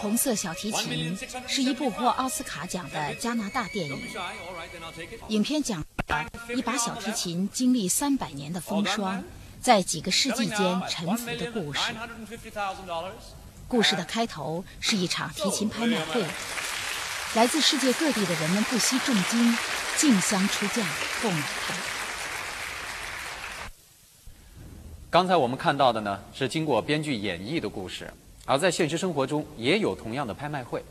红色小提琴是一部获奥斯卡奖的加拿大电影。影片讲一把小提琴经历三百年的风霜，在几个世纪间沉浮的故事。故事的开头是一场提琴拍卖会，来自世界各地的人们不惜重金竞相出价购买它。刚才我们看到的呢，是经过编剧演绎的故事，而在现实生活中也有同样的拍卖会。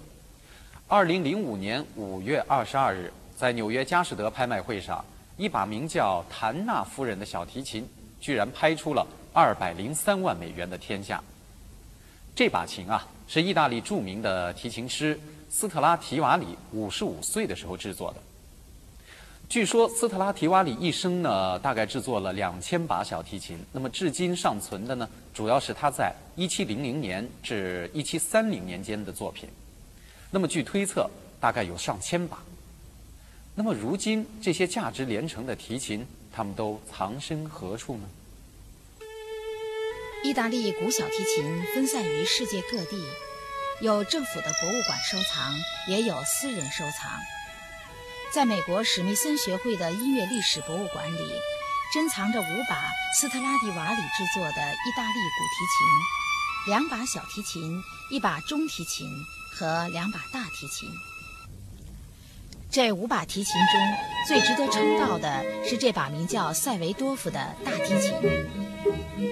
二零零五年五月二十二日，在纽约佳士得拍卖会上，一把名叫谭娜夫人的小提琴，居然拍出了二百零三万美元的天价。这把琴啊，是意大利著名的提琴师斯特拉提瓦里五十五岁的时候制作的。据说斯特拉提瓦里一生呢，大概制作了两千把小提琴。那么至今尚存的呢，主要是他在一七零零年至一七三零年间的作品。那么据推测，大概有上千把。那么如今这些价值连城的提琴，他们都藏身何处呢？意大利古小提琴分散于世界各地，有政府的博物馆收藏，也有私人收藏。在美国史密森学会的音乐历史博物馆里，珍藏着五把斯特拉迪瓦里制作的意大利古提琴，两把小提琴，一把中提琴和两把大提琴。这五把提琴中最值得称道的是这把名叫塞维多夫的大提琴。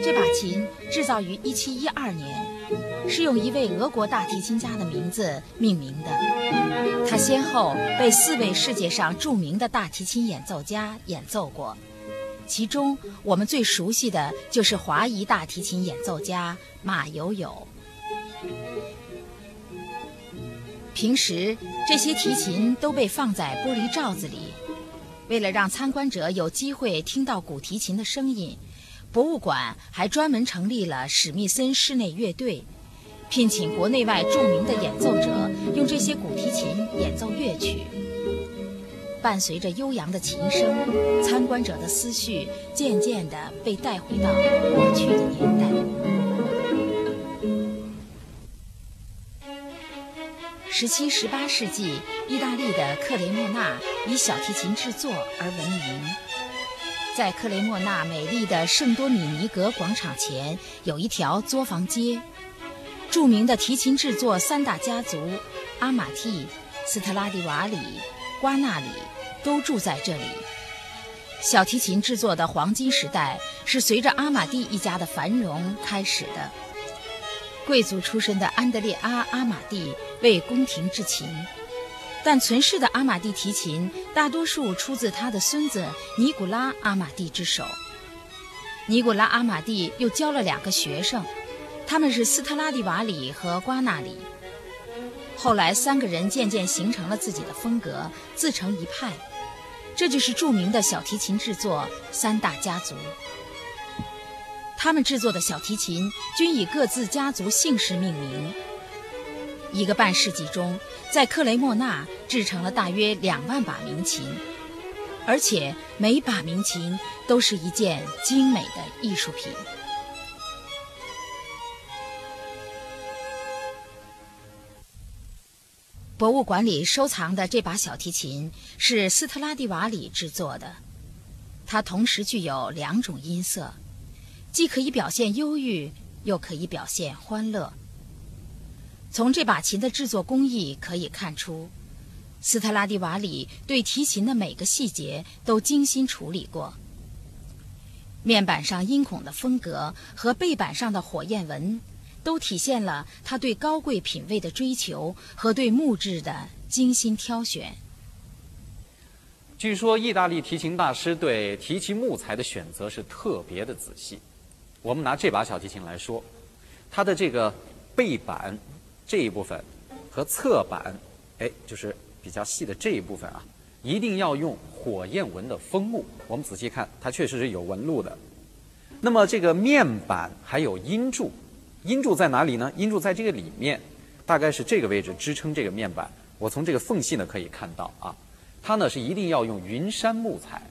这把琴制造于1712年，是用一位俄国大提琴家的名字命名的。它先后被四位世界上著名的大提琴演奏家演奏过，其中我们最熟悉的就是华裔大提琴演奏家马友友。平时这些提琴都被放在玻璃罩子里，为了让参观者有机会听到古提琴的声音，博物馆还专门成立了史密森室内乐队，聘请国内外著名的演奏者用这些古提琴演奏乐曲。伴随着悠扬的琴声，参观者的思绪渐渐地被带回到过去的年代。十七、十八世纪，意大利的克雷莫纳以小提琴制作而闻名。在克雷莫纳美丽的圣多米尼格广场前，有一条作坊街。著名的提琴制作三大家族——阿玛蒂、斯特拉迪瓦里、瓜纳里，都住在这里。小提琴制作的黄金时代是随着阿玛蒂一家的繁荣开始的。贵族出身的安德烈阿·阿玛蒂为宫廷制琴，但存世的阿玛蒂提琴大多数出自他的孙子尼古拉·阿玛蒂之手。尼古拉·阿玛蒂又教了两个学生，他们是斯特拉迪瓦里和瓜纳里。后来，三个人渐渐形成了自己的风格，自成一派。这就是著名的小提琴制作三大家族。他们制作的小提琴均以各自家族姓氏命名。一个半世纪中，在克雷莫纳制成了大约两万把名琴，而且每把名琴都是一件精美的艺术品。博物馆里收藏的这把小提琴是斯特拉蒂瓦里制作的，它同时具有两种音色。既可以表现忧郁，又可以表现欢乐。从这把琴的制作工艺可以看出，斯特拉蒂瓦里对提琴的每个细节都精心处理过。面板上音孔的风格和背板上的火焰纹，都体现了他对高贵品味的追求和对木质的精心挑选。据说，意大利提琴大师对提琴木材的选择是特别的仔细。我们拿这把小提琴来说，它的这个背板这一部分和侧板，哎，就是比较细的这一部分啊，一定要用火焰纹的枫木。我们仔细看，它确实是有纹路的。那么这个面板还有阴柱，阴柱在哪里呢？阴柱在这个里面，大概是这个位置支撑这个面板。我从这个缝隙呢可以看到啊，它呢是一定要用云杉木材，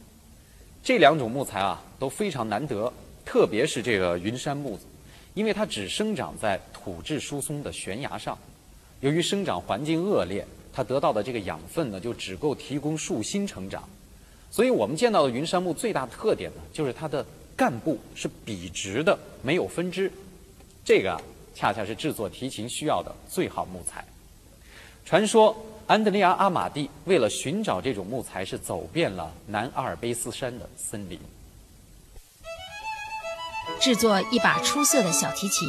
这两种木材啊都非常难得。特别是这个云杉木，因为它只生长在土质疏松的悬崖上，由于生长环境恶劣，它得到的这个养分呢，就只够提供树心成长。所以我们见到的云杉木最大的特点呢，就是它的干部是笔直的，没有分支。这个，恰恰是制作提琴需要的最好木材。传说安德烈亚·阿玛蒂为了寻找这种木材，是走遍了南阿尔卑斯山的森林。制作一把出色的小提琴，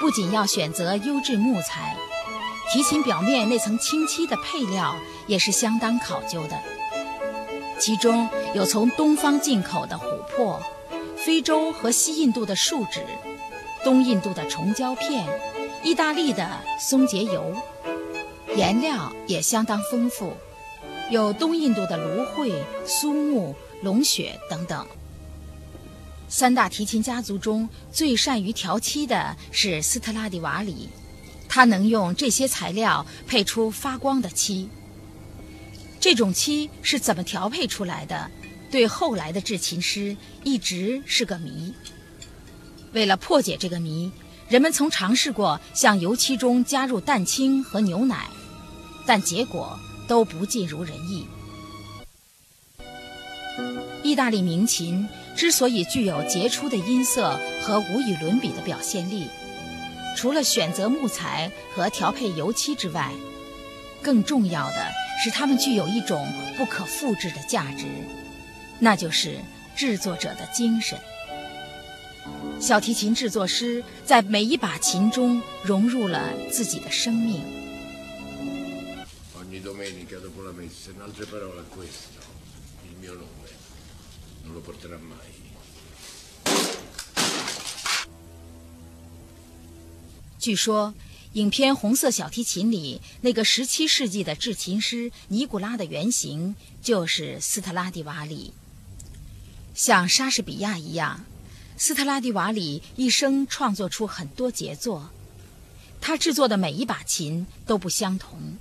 不仅要选择优质木材，提琴表面那层清漆的配料也是相当考究的。其中有从东方进口的琥珀，非洲和西印度的树脂，东印度的虫胶片，意大利的松节油，颜料也相当丰富，有东印度的芦荟、苏木、龙血等等。三大提琴家族中最善于调漆的是斯特拉迪瓦里，他能用这些材料配出发光的漆。这种漆是怎么调配出来的？对后来的制琴师一直是个谜。为了破解这个谜，人们曾尝试过向油漆中加入蛋清和牛奶，但结果都不尽如人意。意大利名琴。之所以具有杰出的音色和无与伦比的表现力，除了选择木材和调配油漆之外，更重要的是它们具有一种不可复制的价值，那就是制作者的精神。小提琴制作师在每一把琴中融入了自己的生命。据说，影片《红色小提琴》里那个17世纪的制琴师尼古拉的原型就是斯特拉蒂瓦里。像莎士比亚一样，斯特拉蒂瓦里一生创作出很多杰作，他制作的每一把琴都不相同。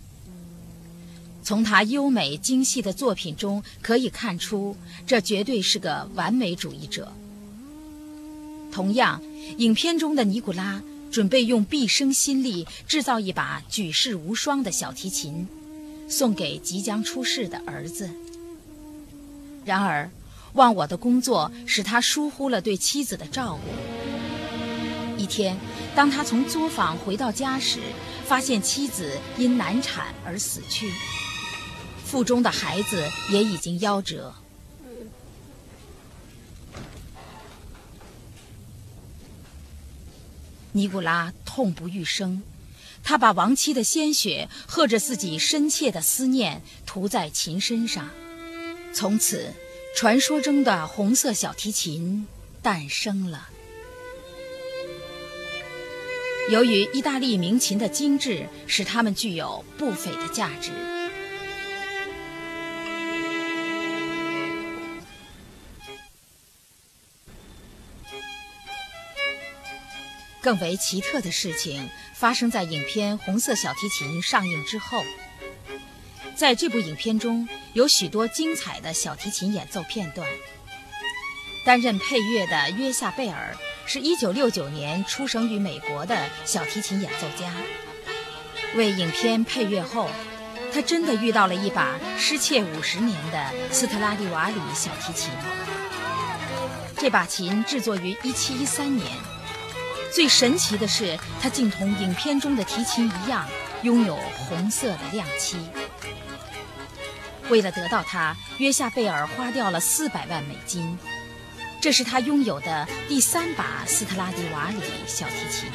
从他优美精细的作品中可以看出，这绝对是个完美主义者。同样，影片中的尼古拉准备用毕生心力制造一把举世无双的小提琴，送给即将出世的儿子。然而，忘我的工作使他疏忽了对妻子的照顾。一天，当他从作坊回到家时，发现妻子因难产而死去。腹中的孩子也已经夭折。尼古拉痛不欲生，他把亡妻的鲜血和着自己深切的思念涂在琴身上，从此，传说中的红色小提琴诞生了。由于意大利名琴的精致，使它们具有不菲的价值。更为奇特的事情发生在影片《红色小提琴》上映之后。在这部影片中有许多精彩的小提琴演奏片段。担任配乐的约夏贝尔是一九六九年出生于美国的小提琴演奏家。为影片配乐后，他真的遇到了一把失窃五十年的斯特拉蒂瓦里小提琴。这把琴制作于一七一三年。最神奇的是，它竟同影片中的提琴一样，拥有红色的亮漆。为了得到它，约夏贝尔花掉了四百万美金。这是他拥有的第三把斯特拉迪瓦里小提琴。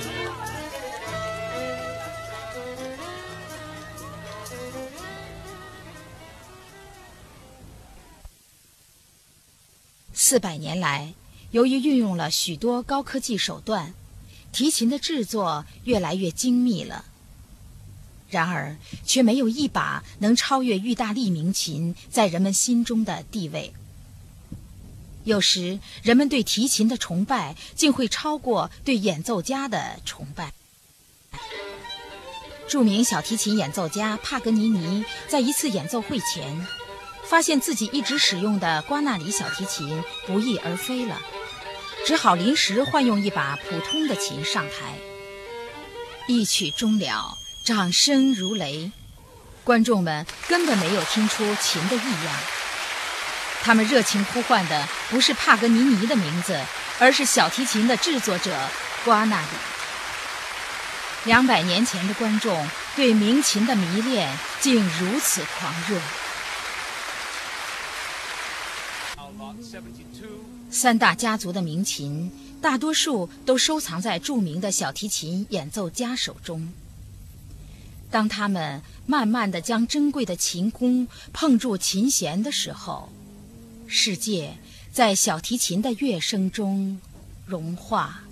四百年来，由于运用了许多高科技手段。提琴的制作越来越精密了，然而却没有一把能超越意大利名琴在人们心中的地位。有时，人们对提琴的崇拜竟会超过对演奏家的崇拜。著名小提琴演奏家帕格尼尼在一次演奏会前，发现自己一直使用的瓜纳里小提琴不翼而飞了。只好临时换用一把普通的琴上台。一曲终了，掌声如雷，观众们根本没有听出琴的异样。他们热情呼唤的不是帕格尼尼的名字，而是小提琴的制作者瓜纳里。两百年前的观众对鸣琴的迷恋竟如此狂热。三大家族的名琴，大多数都收藏在著名的小提琴演奏家手中。当他们慢慢地将珍贵的琴弓碰触琴弦的时候，世界在小提琴的乐声中融化。